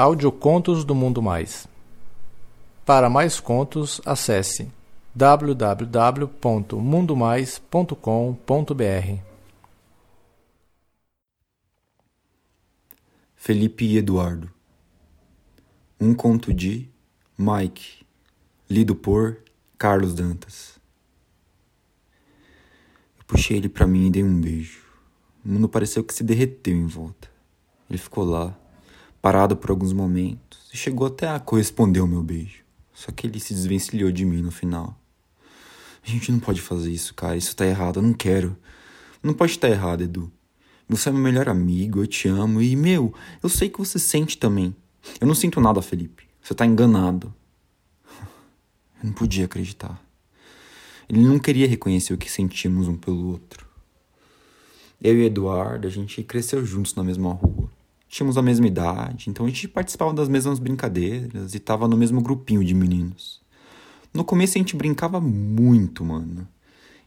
Audiocontos do Mundo Mais. Para mais contos, acesse www.mundomais.com.br. Felipe e Eduardo. Um conto de Mike, lido por Carlos Dantas. Eu puxei ele para mim e dei um beijo. O mundo pareceu que se derreteu em volta. Ele ficou lá, parado por alguns momentos, e chegou até a corresponder ao meu beijo. Só que ele se desvencilhou de mim no final. A gente não pode fazer isso, cara. Isso tá errado. Eu não quero. Não pode estar errado, Edu. Você é meu melhor amigo, eu te amo. E, meu, eu sei que você sente também. Eu não sinto nada, Felipe. Você tá enganado. Eu não podia acreditar. Ele não queria reconhecer o que sentíamos um pelo outro. Eu e Eduardo, a gente cresceu juntos na mesma rua tínhamos a mesma idade, então a gente participava das mesmas brincadeiras e tava no mesmo grupinho de meninos. No começo a gente brincava muito, mano.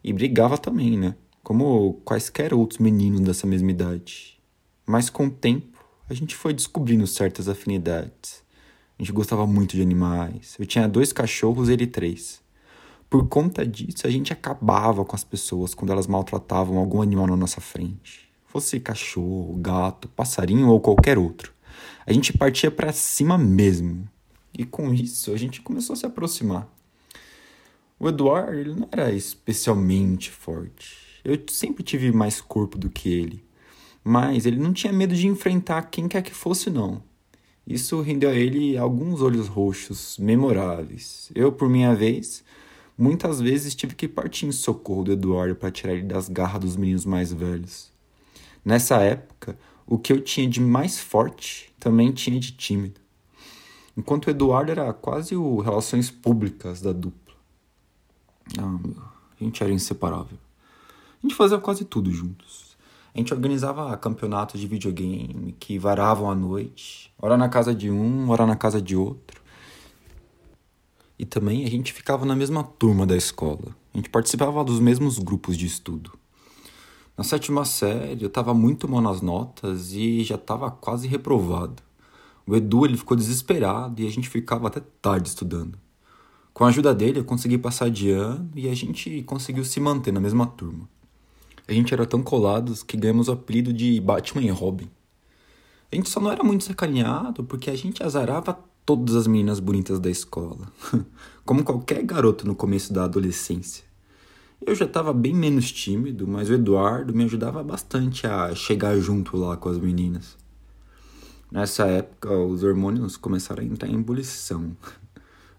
E brigava também, né? Como quaisquer outros meninos dessa mesma idade. Mas com o tempo, a gente foi descobrindo certas afinidades. A gente gostava muito de animais. Eu tinha dois cachorros ele três. Por conta disso, a gente acabava com as pessoas quando elas maltratavam algum animal na nossa frente fosse cachorro, gato, passarinho ou qualquer outro. A gente partia para cima mesmo. E com isso a gente começou a se aproximar. O Eduardo ele não era especialmente forte. Eu sempre tive mais corpo do que ele. Mas ele não tinha medo de enfrentar quem quer que fosse, não. Isso rendeu a ele alguns olhos roxos memoráveis. Eu, por minha vez, muitas vezes tive que partir em socorro do Eduardo para tirar ele das garras dos meninos mais velhos. Nessa época, o que eu tinha de mais forte também tinha de tímido. Enquanto o Eduardo era quase o relações públicas da dupla. Ah, a gente era inseparável. A gente fazia quase tudo juntos. A gente organizava campeonatos de videogame que varavam à noite, ora na casa de um, ora na casa de outro. E também a gente ficava na mesma turma da escola. A gente participava dos mesmos grupos de estudo. Na sétima série, eu estava muito mal nas notas e já estava quase reprovado. O Edu ele ficou desesperado e a gente ficava até tarde estudando. Com a ajuda dele, eu consegui passar de ano e a gente conseguiu se manter na mesma turma. A gente era tão colados que ganhamos o apelido de Batman e Robin. A gente só não era muito sacaneado porque a gente azarava todas as meninas bonitas da escola, como qualquer garoto no começo da adolescência. Eu já estava bem menos tímido, mas o Eduardo me ajudava bastante a chegar junto lá com as meninas. Nessa época, os hormônios começaram a entrar em ebulição.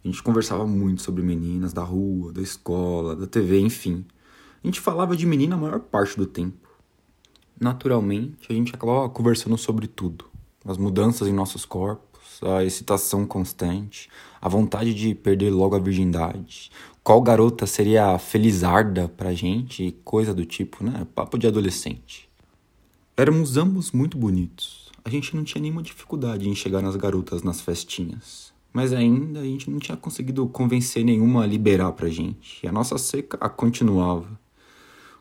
A gente conversava muito sobre meninas da rua, da escola, da TV, enfim. A gente falava de menina a maior parte do tempo. Naturalmente, a gente acabava conversando sobre tudo: as mudanças em nossos corpos, a excitação constante, a vontade de perder logo a virgindade, qual garota seria felizarda pra gente, coisa do tipo, né? Papo de adolescente. Éramos ambos muito bonitos. A gente não tinha nenhuma dificuldade em chegar nas garotas nas festinhas. Mas ainda a gente não tinha conseguido convencer nenhuma a liberar pra gente. E a nossa seca continuava.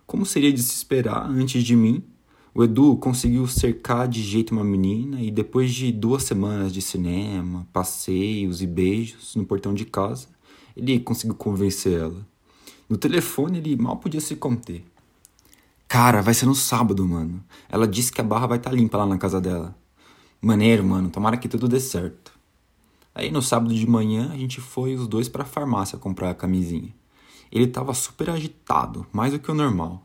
Como seria de se esperar, antes de mim, o Edu conseguiu cercar de jeito uma menina e depois de duas semanas de cinema, passeios e beijos no portão de casa, ele conseguiu convencer ela. No telefone, ele mal podia se conter. Cara, vai ser no sábado, mano. Ela disse que a barra vai estar tá limpa lá na casa dela. Maneiro, mano. Tomara que tudo dê certo. Aí no sábado de manhã, a gente foi os dois para a farmácia comprar a camisinha. Ele tava super agitado, mais do que o normal.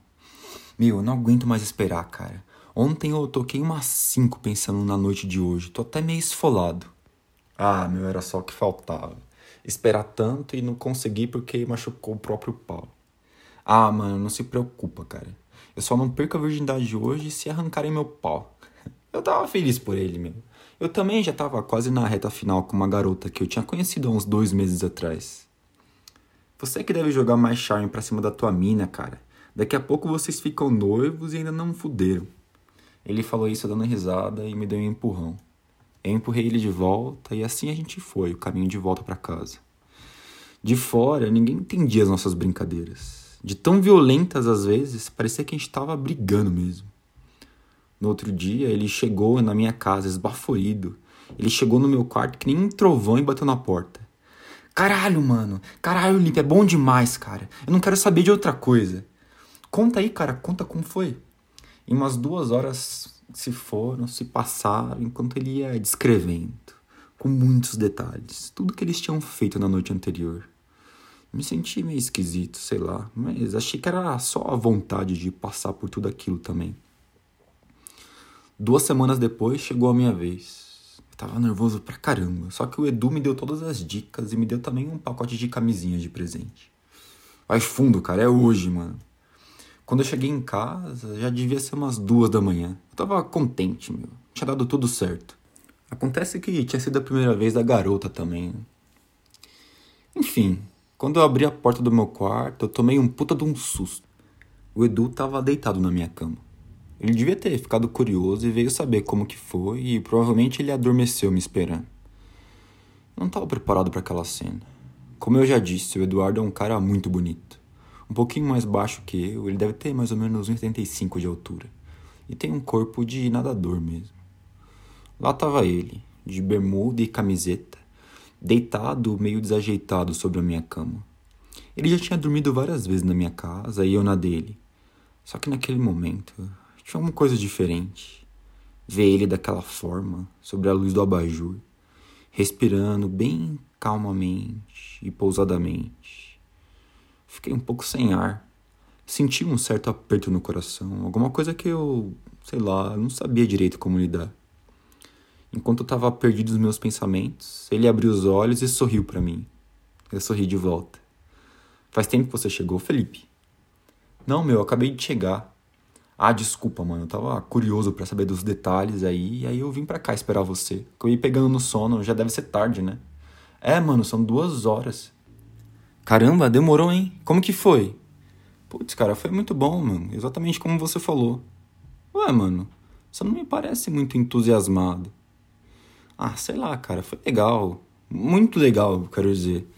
Meu, eu não aguento mais esperar, cara. Ontem eu toquei umas 5 pensando na noite de hoje. Tô até meio esfolado. Ah, meu, era só o que faltava esperar tanto e não conseguir porque machucou o próprio pau. Ah, mano, não se preocupa, cara. Eu só não perco a virgindade hoje se arrancarem meu pau. Eu tava feliz por ele, meu. Eu também já tava quase na reta final com uma garota que eu tinha conhecido há uns dois meses atrás. Você que deve jogar mais charme pra cima da tua mina, cara. Daqui a pouco vocês ficam noivos e ainda não fuderam. Ele falou isso dando risada e me deu um empurrão. Eu empurrei ele de volta e assim a gente foi, o caminho de volta para casa. De fora, ninguém entendia as nossas brincadeiras. De tão violentas às vezes, parecia que a gente estava brigando mesmo. No outro dia, ele chegou na minha casa esbaforido Ele chegou no meu quarto que nem um trovão e bateu na porta. Caralho, mano. Caralho, Limpe, é bom demais, cara. Eu não quero saber de outra coisa. Conta aí, cara, conta como foi. Em umas duas horas se foram, se passaram, enquanto ele ia descrevendo, com muitos detalhes, tudo que eles tinham feito na noite anterior. Me senti meio esquisito, sei lá, mas achei que era só a vontade de passar por tudo aquilo também. Duas semanas depois chegou a minha vez. Eu tava nervoso pra caramba, só que o Edu me deu todas as dicas e me deu também um pacote de camisinhas de presente. Vai fundo, cara, é hoje, mano. Quando eu cheguei em casa, já devia ser umas duas da manhã. Eu tava contente, meu. Tinha dado tudo certo. Acontece que tinha sido a primeira vez da garota também. Enfim, quando eu abri a porta do meu quarto, eu tomei um puta de um susto. O Edu tava deitado na minha cama. Ele devia ter ficado curioso e veio saber como que foi e provavelmente ele adormeceu me esperando. Eu não tava preparado para aquela cena. Como eu já disse, o Eduardo é um cara muito bonito um pouquinho mais baixo que eu, ele deve ter mais ou menos 1,75 de altura. E tem um corpo de nadador mesmo. Lá estava ele, de bermuda e camiseta, deitado, meio desajeitado sobre a minha cama. Ele já tinha dormido várias vezes na minha casa e eu na dele. Só que naquele momento tinha uma coisa diferente. Ver ele daquela forma, sobre a luz do abajur, respirando bem calmamente e pousadamente Fiquei um pouco sem ar. Senti um certo aperto no coração, alguma coisa que eu, sei lá, não sabia direito como lidar. Enquanto eu estava perdido nos meus pensamentos, ele abriu os olhos e sorriu para mim. Eu sorri de volta. Faz tempo que você chegou, Felipe? Não, meu, eu acabei de chegar. Ah, desculpa, mano, eu tava curioso para saber dos detalhes aí, e aí eu vim para cá esperar você. Eu ia pegando no sono, já deve ser tarde, né? É, mano, são duas horas. Caramba, demorou, hein? Como que foi? Putz, cara, foi muito bom, mano. Exatamente como você falou. Ué, mano, você não me parece muito entusiasmado. Ah, sei lá, cara, foi legal. Muito legal, quero dizer.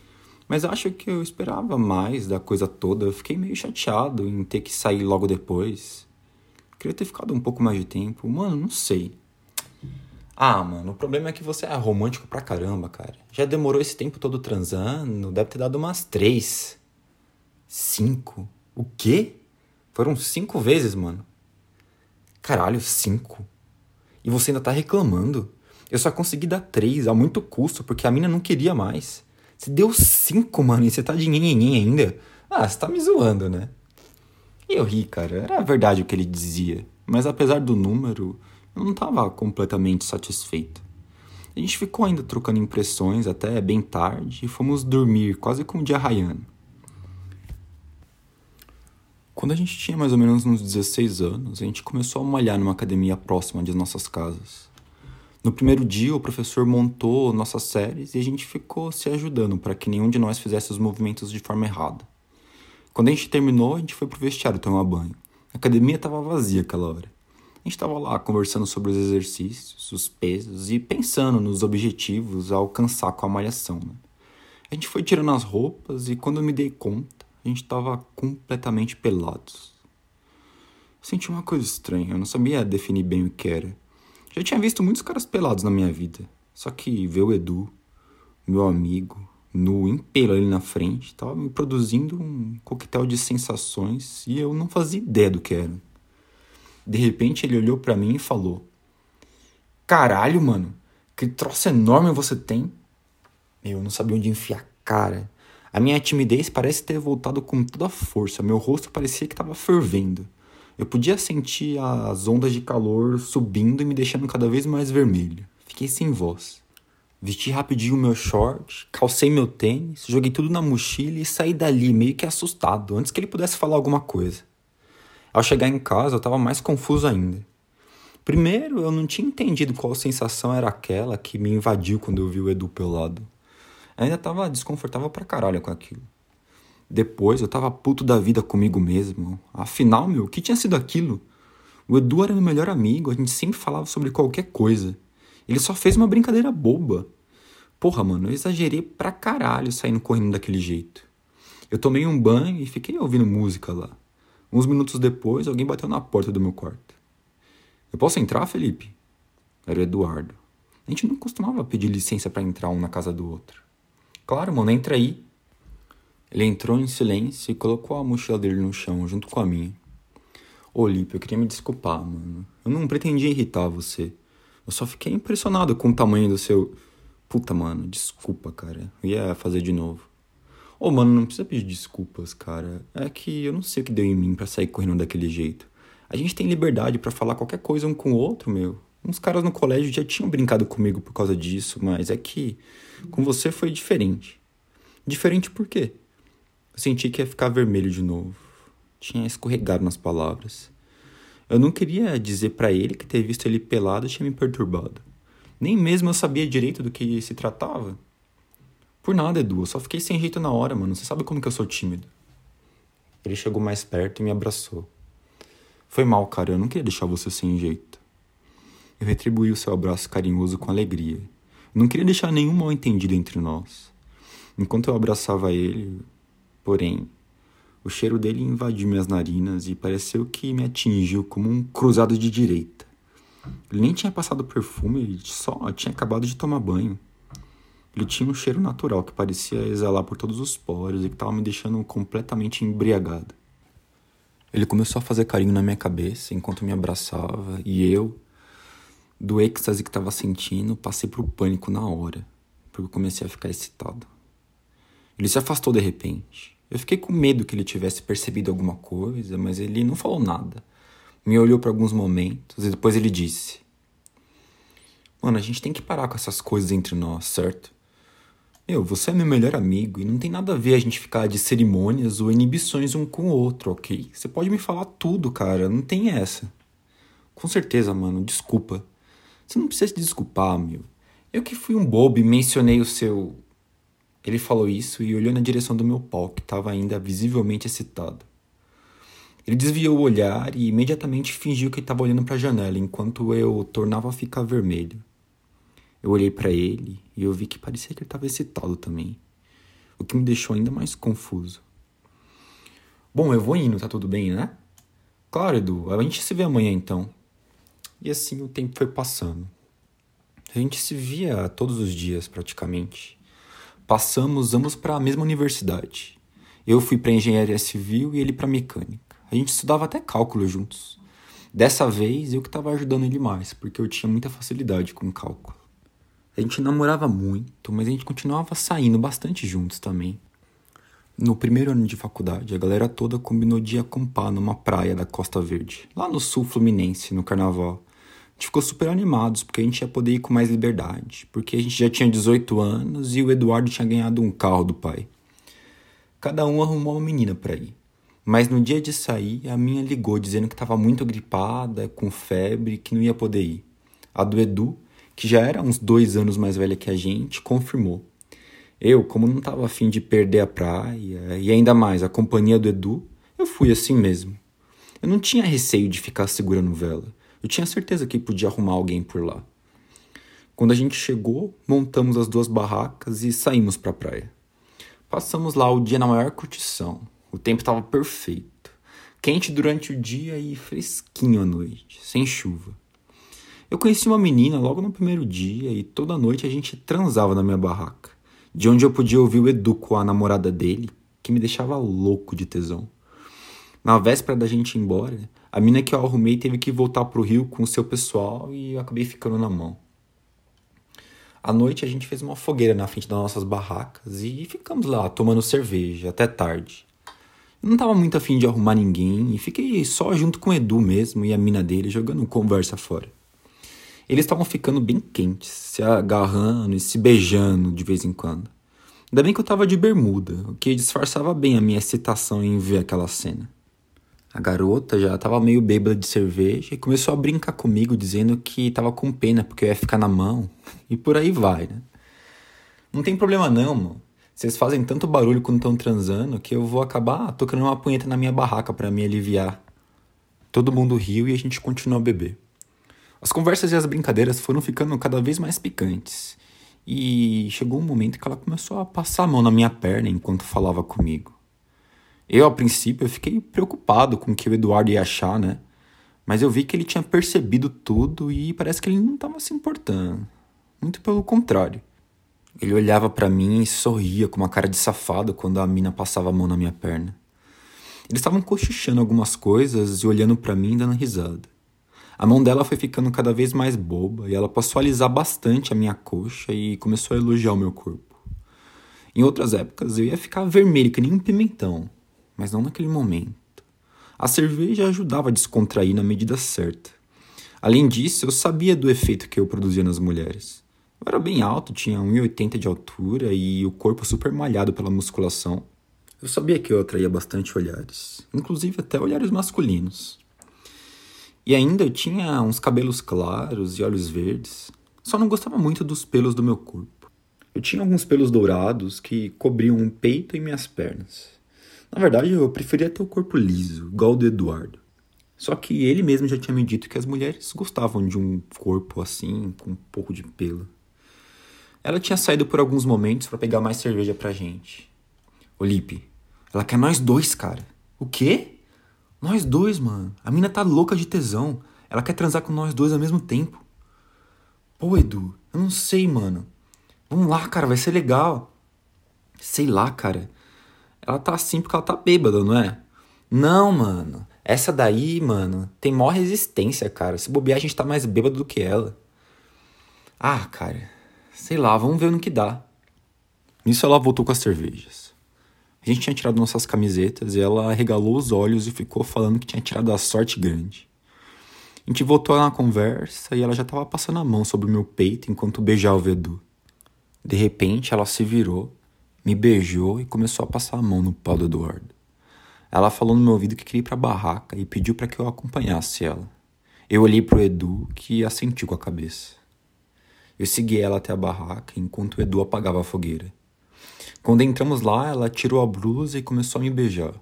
Mas acho que eu esperava mais da coisa toda. Eu fiquei meio chateado em ter que sair logo depois. Queria ter ficado um pouco mais de tempo. Mano, não sei. Ah, mano, o problema é que você é romântico pra caramba, cara. Já demorou esse tempo todo transando, deve ter dado umas três. Cinco? O quê? Foram cinco vezes, mano. Caralho, cinco. E você ainda tá reclamando. Eu só consegui dar três, a muito custo, porque a mina não queria mais. Você deu cinco, mano, e você tá de nhenhenhen ainda? Ah, você tá me zoando, né? E eu ri, cara. Era verdade o que ele dizia. Mas apesar do número, eu não estava completamente satisfeito. A gente ficou ainda trocando impressões até bem tarde e fomos dormir quase com o dia raiando. Quando a gente tinha mais ou menos uns 16 anos, a gente começou a malhar numa academia próxima de nossas casas. No primeiro dia, o professor montou nossas séries e a gente ficou se ajudando para que nenhum de nós fizesse os movimentos de forma errada. Quando a gente terminou, a gente foi pro vestiário tomar banho. A academia estava vazia aquela hora. A gente estava lá conversando sobre os exercícios, os pesos e pensando nos objetivos a alcançar com a malhação. Né? A gente foi tirando as roupas e quando eu me dei conta, a gente estava completamente pelados. Senti uma coisa estranha, eu não sabia definir bem o que era. Já tinha visto muitos caras pelados na minha vida, só que ver o Edu, meu amigo, no impelo ali na frente, estava me produzindo um coquetel de sensações e eu não fazia ideia do que era. De repente ele olhou para mim e falou: Caralho, mano, que troço enorme você tem. Eu não sabia onde enfiar a cara. A minha timidez parece ter voltado com toda a força. Meu rosto parecia que estava fervendo. Eu podia sentir as ondas de calor subindo e me deixando cada vez mais vermelho. Fiquei sem voz. Vesti rapidinho meu short, calcei meu tênis, joguei tudo na mochila e saí dali meio que assustado, antes que ele pudesse falar alguma coisa. Ao chegar em casa, eu estava mais confuso ainda. Primeiro, eu não tinha entendido qual sensação era aquela que me invadiu quando eu vi o Edu pelado. Eu ainda estava desconfortável pra caralho com aquilo. Depois, eu estava puto da vida comigo mesmo. Afinal, meu, o que tinha sido aquilo? O Edu era meu melhor amigo, a gente sempre falava sobre qualquer coisa. Ele só fez uma brincadeira boba. Porra, mano, eu exagerei pra caralho saindo correndo daquele jeito. Eu tomei um banho e fiquei ouvindo música lá. Uns minutos depois, alguém bateu na porta do meu quarto. Eu posso entrar, Felipe? Era o Eduardo. A gente não costumava pedir licença para entrar um na casa do outro. Claro, mano, entra aí. Ele entrou em silêncio e colocou a mochila dele no chão, junto com a minha. Ô, Lipe, eu queria me desculpar, mano. Eu não pretendia irritar você. Eu só fiquei impressionado com o tamanho do seu. Puta, mano, desculpa, cara. Eu ia fazer de novo. Ô, mano, não precisa pedir desculpas, cara. É que eu não sei o que deu em mim para sair correndo daquele jeito. A gente tem liberdade para falar qualquer coisa um com o outro, meu. Uns caras no colégio já tinham brincado comigo por causa disso, mas é que com você foi diferente. Diferente por quê? Eu senti que ia ficar vermelho de novo. Tinha escorregado nas palavras. Eu não queria dizer para ele que ter visto ele pelado tinha me perturbado. Nem mesmo eu sabia direito do que se tratava. Por nada, Edu, eu só fiquei sem jeito na hora, mano. Você sabe como que eu sou tímido. Ele chegou mais perto e me abraçou. Foi mal, cara, eu não queria deixar você sem jeito. Eu retribuí o seu abraço carinhoso com alegria. Eu não queria deixar nenhum mal entendido entre nós. Enquanto eu abraçava ele, porém, o cheiro dele invadiu minhas narinas e pareceu que me atingiu como um cruzado de direita. Ele nem tinha passado perfume, ele só tinha acabado de tomar banho. Ele tinha um cheiro natural que parecia exalar por todos os poros e que estava me deixando completamente embriagado. Ele começou a fazer carinho na minha cabeça enquanto me abraçava e eu, do êxtase que estava sentindo, passei pro pânico na hora, porque eu comecei a ficar excitado. Ele se afastou de repente. Eu fiquei com medo que ele tivesse percebido alguma coisa, mas ele não falou nada. Me olhou por alguns momentos e depois ele disse: Mano, a gente tem que parar com essas coisas entre nós, certo? Meu, você é meu melhor amigo e não tem nada a ver a gente ficar de cerimônias ou inibições um com o outro, ok? Você pode me falar tudo, cara, não tem essa. Com certeza, mano, desculpa. Você não precisa se desculpar, meu. Eu que fui um bobo e mencionei o seu. Ele falou isso e olhou na direção do meu pau, que estava ainda visivelmente excitado. Ele desviou o olhar e imediatamente fingiu que estava olhando para a janela, enquanto eu tornava a ficar vermelho. Eu olhei para ele e eu vi que parecia que ele estava excitado também, o que me deixou ainda mais confuso. Bom, eu vou indo, tá tudo bem, né? Claro, Edu, a gente se vê amanhã então. E assim o tempo foi passando. A gente se via todos os dias praticamente. Passamos ambos para a mesma universidade. Eu fui para engenharia civil e ele para mecânica. A gente estudava até cálculo juntos. Dessa vez eu que estava ajudando ele mais, porque eu tinha muita facilidade com cálculo. A gente namorava muito, mas a gente continuava saindo bastante juntos também. No primeiro ano de faculdade, a galera toda combinou de acampar numa praia da Costa Verde, lá no sul fluminense, no carnaval. A gente ficou super animados, porque a gente ia poder ir com mais liberdade, porque a gente já tinha 18 anos e o Eduardo tinha ganhado um carro do pai. Cada um arrumou uma menina para ir. Mas no dia de sair, a minha ligou dizendo que estava muito gripada, com febre, que não ia poder ir. A do Edu que já era uns dois anos mais velha que a gente, confirmou. Eu, como não estava afim de perder a praia e ainda mais a companhia do Edu, eu fui assim mesmo. Eu não tinha receio de ficar segurando vela. Eu tinha certeza que podia arrumar alguém por lá. Quando a gente chegou, montamos as duas barracas e saímos para a praia. Passamos lá o dia na maior curtição. O tempo estava perfeito. Quente durante o dia e fresquinho à noite, sem chuva. Eu conheci uma menina logo no primeiro dia e toda noite a gente transava na minha barraca, de onde eu podia ouvir o Edu com a namorada dele, que me deixava louco de tesão. Na véspera da gente ir embora, a mina que eu arrumei teve que voltar pro Rio com o seu pessoal e eu acabei ficando na mão. À noite a gente fez uma fogueira na frente das nossas barracas e ficamos lá tomando cerveja até tarde. Eu não tava muito afim de arrumar ninguém e fiquei só junto com o Edu mesmo e a mina dele jogando conversa fora. Eles estavam ficando bem quentes, se agarrando e se beijando de vez em quando. Ainda bem que eu estava de bermuda, o que disfarçava bem a minha excitação em ver aquela cena. A garota já estava meio bêbada de cerveja e começou a brincar comigo, dizendo que estava com pena porque eu ia ficar na mão. E por aí vai, né? Não tem problema não, mano. Vocês fazem tanto barulho quando estão transando que eu vou acabar tocando uma punheta na minha barraca para me aliviar. Todo mundo riu e a gente continuou a beber. As conversas e as brincadeiras foram ficando cada vez mais picantes. E chegou um momento que ela começou a passar a mão na minha perna enquanto falava comigo. Eu, a princípio, eu fiquei preocupado com o que o Eduardo ia achar, né? Mas eu vi que ele tinha percebido tudo e parece que ele não estava se importando. Muito pelo contrário. Ele olhava para mim e sorria com uma cara de safado quando a mina passava a mão na minha perna. Eles estavam cochichando algumas coisas e olhando para mim dando risada. A mão dela foi ficando cada vez mais boba e ela passou a alisar bastante a minha coxa e começou a elogiar o meu corpo. Em outras épocas eu ia ficar vermelho que nem um pimentão, mas não naquele momento. A cerveja ajudava a descontrair na medida certa. Além disso, eu sabia do efeito que eu produzia nas mulheres. Eu era bem alto, tinha 1,80 de altura e o corpo super malhado pela musculação. Eu sabia que eu atraía bastante olhares, inclusive até olhares masculinos. E ainda eu tinha uns cabelos claros e olhos verdes. Só não gostava muito dos pelos do meu corpo. Eu tinha alguns pelos dourados que cobriam o peito e minhas pernas. Na verdade, eu preferia ter o corpo liso, igual o do Eduardo. Só que ele mesmo já tinha me dito que as mulheres gostavam de um corpo assim, com um pouco de pelo. Ela tinha saído por alguns momentos para pegar mais cerveja pra gente. Olipe, ela quer nós dois, cara. O quê? Nós dois, mano. A mina tá louca de tesão. Ela quer transar com nós dois ao mesmo tempo. Pô, Edu, eu não sei, mano. Vamos lá, cara, vai ser legal. Sei lá, cara. Ela tá assim porque ela tá bêbada, não é? Não, mano. Essa daí, mano, tem maior resistência, cara. Se bobear, a gente tá mais bêbado do que ela. Ah, cara. Sei lá, vamos ver no que dá. Nisso ela voltou com as cervejas. A gente tinha tirado nossas camisetas e ela regalou os olhos e ficou falando que tinha tirado a sorte grande. A gente voltou na conversa e ela já estava passando a mão sobre o meu peito enquanto beijava o Edu. De repente ela se virou, me beijou e começou a passar a mão no pau do Eduardo. Ela falou no meu ouvido que queria ir para a barraca e pediu para que eu acompanhasse ela. Eu olhei para o Edu que assentiu com a cabeça. Eu segui ela até a barraca enquanto o Edu apagava a fogueira. Quando entramos lá, ela tirou a blusa e começou a me beijar.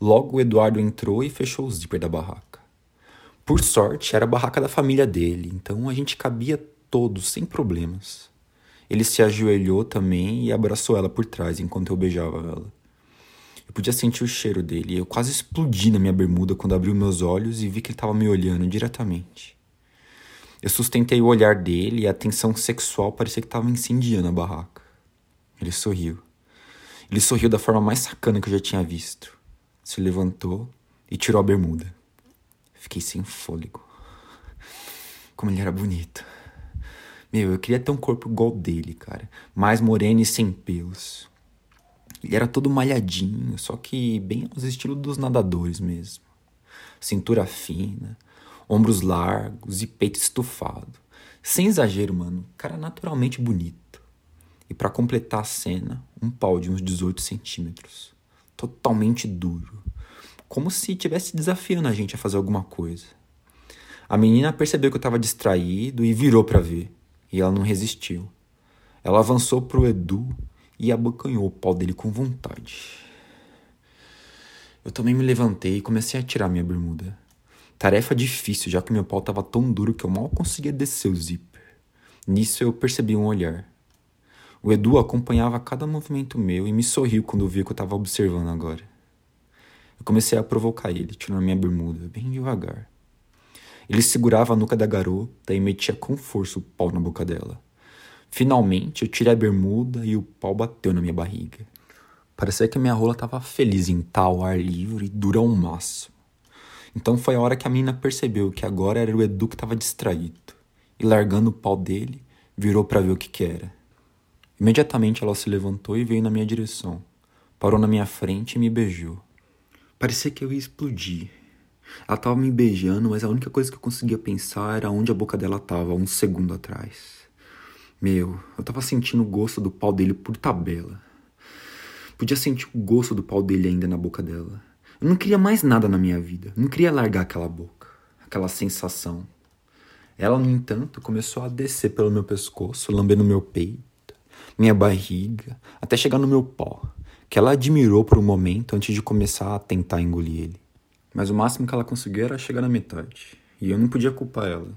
Logo o Eduardo entrou e fechou o zíper da barraca. Por sorte, era a barraca da família dele, então a gente cabia todos sem problemas. Ele se ajoelhou também e abraçou ela por trás enquanto eu beijava ela. Eu podia sentir o cheiro dele. Eu quase explodi na minha bermuda quando abri meus olhos e vi que ele estava me olhando diretamente. Eu sustentei o olhar dele e a tensão sexual parecia que estava incendiando a barraca. Ele sorriu. Ele sorriu da forma mais sacana que eu já tinha visto. Se levantou e tirou a bermuda. Fiquei sem fôlego. Como ele era bonito. Meu, eu queria ter um corpo igual dele, cara. Mais moreno e sem pelos. Ele era todo malhadinho, só que bem aos estilos dos nadadores mesmo. Cintura fina, ombros largos e peito estufado. Sem exagero, mano, cara naturalmente bonito. E para completar a cena, um pau de uns 18 centímetros. Totalmente duro. Como se estivesse desafiando a gente a fazer alguma coisa. A menina percebeu que eu estava distraído e virou para ver. E ela não resistiu. Ela avançou pro Edu e abocanhou o pau dele com vontade. Eu também me levantei e comecei a tirar minha bermuda. Tarefa difícil, já que meu pau estava tão duro que eu mal conseguia descer o zíper. Nisso eu percebi um olhar. O Edu acompanhava cada movimento meu e me sorriu quando viu que eu estava observando agora. Eu comecei a provocar ele, tirando minha bermuda, bem devagar. Ele segurava a nuca da garota e metia com força o pau na boca dela. Finalmente, eu tirei a bermuda e o pau bateu na minha barriga. Parecia que minha rola estava feliz em tal ar livre e dura ao máximo. Então foi a hora que a menina percebeu que agora era o Edu que estava distraído. E largando o pau dele, virou para ver o que, que era. Imediatamente ela se levantou e veio na minha direção. Parou na minha frente e me beijou. Parecia que eu ia explodir. Ela estava me beijando, mas a única coisa que eu conseguia pensar era onde a boca dela estava, um segundo atrás. Meu, eu estava sentindo o gosto do pau dele por tabela. Podia sentir o gosto do pau dele ainda na boca dela. Eu não queria mais nada na minha vida. não queria largar aquela boca, aquela sensação. Ela, no entanto, começou a descer pelo meu pescoço, lambendo meu peito, minha barriga, até chegar no meu pó, que ela admirou por um momento antes de começar a tentar engolir ele. Mas o máximo que ela conseguiu era chegar na metade, e eu não podia culpar ela.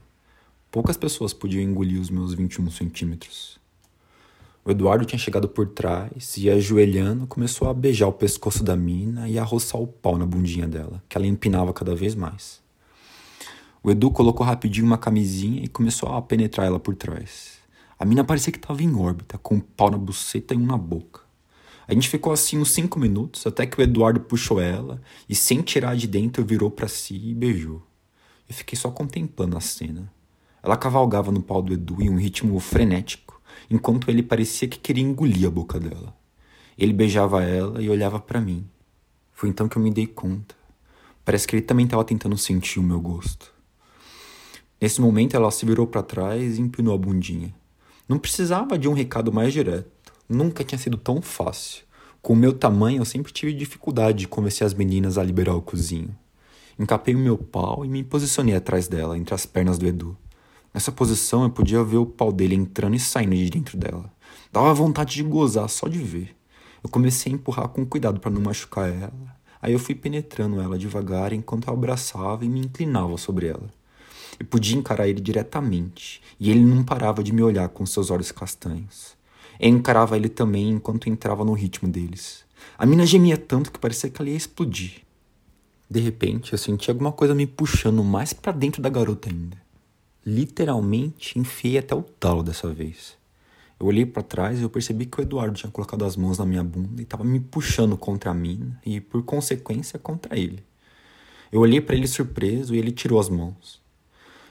Poucas pessoas podiam engolir os meus 21 centímetros. O Eduardo tinha chegado por trás e, ajoelhando, começou a beijar o pescoço da mina e a roçar o pau na bundinha dela, que ela empinava cada vez mais. O Edu colocou rapidinho uma camisinha e começou a penetrar ela por trás. A mina parecia que tava em órbita, com um pau na buceta e um na boca. A gente ficou assim uns cinco minutos, até que o Eduardo puxou ela e, sem tirar de dentro, virou para si e beijou. Eu fiquei só contemplando a cena. Ela cavalgava no pau do Edu em um ritmo frenético, enquanto ele parecia que queria engolir a boca dela. Ele beijava ela e olhava para mim. Foi então que eu me dei conta. Parece que ele também estava tentando sentir o meu gosto. Nesse momento, ela se virou para trás e empinou a bundinha. Não precisava de um recado mais direto. Nunca tinha sido tão fácil. Com o meu tamanho, eu sempre tive dificuldade de convencer as meninas a liberar o cozinho. Encapei o meu pau e me posicionei atrás dela, entre as pernas do Edu. Nessa posição, eu podia ver o pau dele entrando e saindo de dentro dela. Dava vontade de gozar só de ver. Eu comecei a empurrar com cuidado para não machucar ela. Aí eu fui penetrando ela devagar enquanto eu abraçava e me inclinava sobre ela. Eu podia encarar ele diretamente, e ele não parava de me olhar com seus olhos castanhos. Eu encarava ele também enquanto entrava no ritmo deles. A mina gemia tanto que parecia que ela ia explodir. De repente, eu senti alguma coisa me puxando mais para dentro da garota ainda. Literalmente enfiei até o talo dessa vez. Eu olhei para trás e eu percebi que o Eduardo tinha colocado as mãos na minha bunda e estava me puxando contra a mina e, por consequência, contra ele. Eu olhei para ele surpreso e ele tirou as mãos.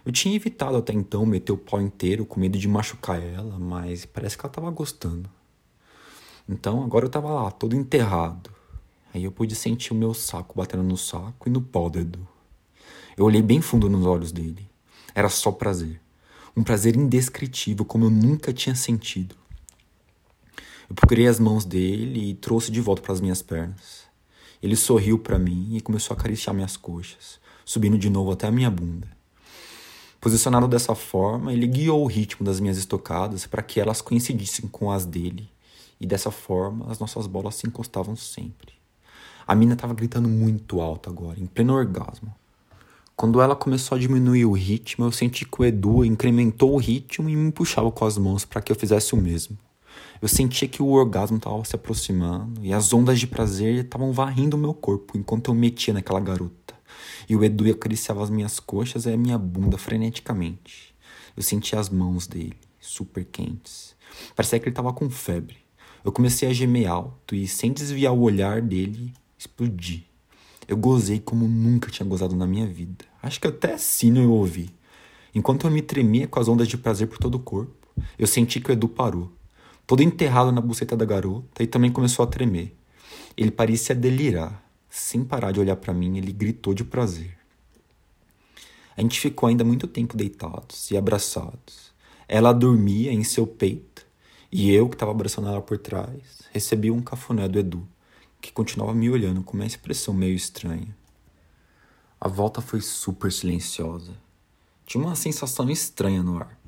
Eu tinha evitado até então meter o pau inteiro com medo de machucar ela, mas parece que ela estava gostando. Então agora eu estava lá, todo enterrado. Aí eu pude sentir o meu saco batendo no saco e no pau do Edu. Eu olhei bem fundo nos olhos dele. Era só prazer. Um prazer indescritível, como eu nunca tinha sentido. Eu procurei as mãos dele e trouxe de volta para as minhas pernas. Ele sorriu para mim e começou a acariciar minhas coxas, subindo de novo até a minha bunda. Posicionado dessa forma, ele guiou o ritmo das minhas estocadas para que elas coincidissem com as dele, e dessa forma as nossas bolas se encostavam sempre. A mina estava gritando muito alto agora, em pleno orgasmo. Quando ela começou a diminuir o ritmo, eu senti que o Edu incrementou o ritmo e me puxava com as mãos para que eu fizesse o mesmo. Eu sentia que o orgasmo estava se aproximando e as ondas de prazer estavam varrendo o meu corpo enquanto eu metia naquela garota. E o Edu acariciava as minhas coxas e a minha bunda freneticamente. Eu sentia as mãos dele, super quentes. Parecia que ele estava com febre. Eu comecei a gemer alto e, sem desviar o olhar dele, explodi. Eu gozei como nunca tinha gozado na minha vida. Acho que até sino eu ouvi. Enquanto eu me tremia com as ondas de prazer por todo o corpo, eu senti que o Edu parou, todo enterrado na buceta da garota, e também começou a tremer. Ele parecia delirar. Sem parar de olhar para mim, ele gritou de prazer. A gente ficou ainda muito tempo deitados e abraçados. Ela dormia em seu peito e eu, que estava abraçando ela por trás, recebi um cafuné do Edu, que continuava me olhando com uma expressão meio estranha. A volta foi super silenciosa. Tinha uma sensação estranha no ar.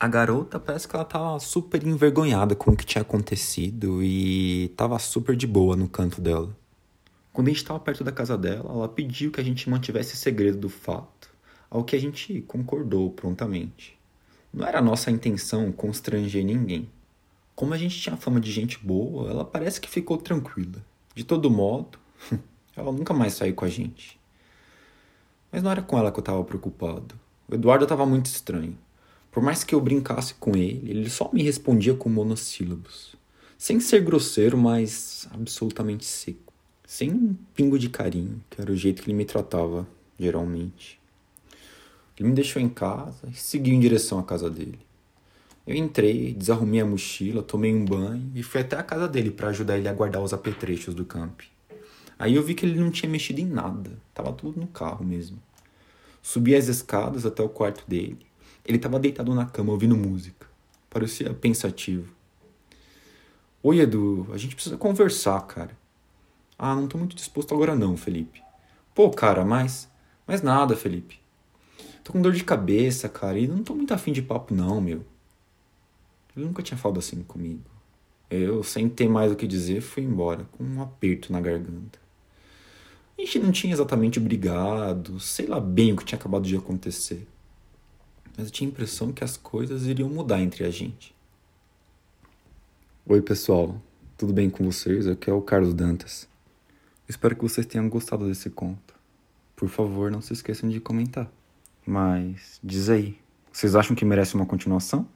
A garota parece que ela estava super envergonhada com o que tinha acontecido e estava super de boa no canto dela. Quando a gente estava perto da casa dela, ela pediu que a gente mantivesse segredo do fato, ao que a gente concordou prontamente. Não era nossa intenção constranger ninguém. Como a gente tinha fama de gente boa, ela parece que ficou tranquila. De todo modo, ela nunca mais saiu com a gente. Mas não era com ela que eu estava preocupado. O Eduardo estava muito estranho. Por mais que eu brincasse com ele, ele só me respondia com monossílabos. Sem ser grosseiro, mas absolutamente seco sem um pingo de carinho, que era o jeito que ele me tratava, geralmente. Ele me deixou em casa e seguiu em direção à casa dele. Eu entrei, desarrumei a mochila, tomei um banho e fui até a casa dele para ajudar ele a guardar os apetrechos do camp. Aí eu vi que ele não tinha mexido em nada, tava tudo no carro mesmo. Subi as escadas até o quarto dele. Ele estava deitado na cama ouvindo música. Parecia pensativo. Oi, Edu, a gente precisa conversar, cara. Ah, não tô muito disposto agora não, Felipe. Pô, cara, mas. Mas nada, Felipe. Tô com dor de cabeça, cara, e não tô muito afim de papo, não, meu. Ele nunca tinha falado assim comigo. Eu, sem ter mais o que dizer, fui embora, com um aperto na garganta. A gente não tinha exatamente brigado, sei lá bem o que tinha acabado de acontecer. Mas eu tinha a impressão que as coisas iriam mudar entre a gente. Oi, pessoal. Tudo bem com vocês? Aqui é o Carlos Dantas. Espero que vocês tenham gostado desse conto. Por favor, não se esqueçam de comentar. Mas diz aí, vocês acham que merece uma continuação?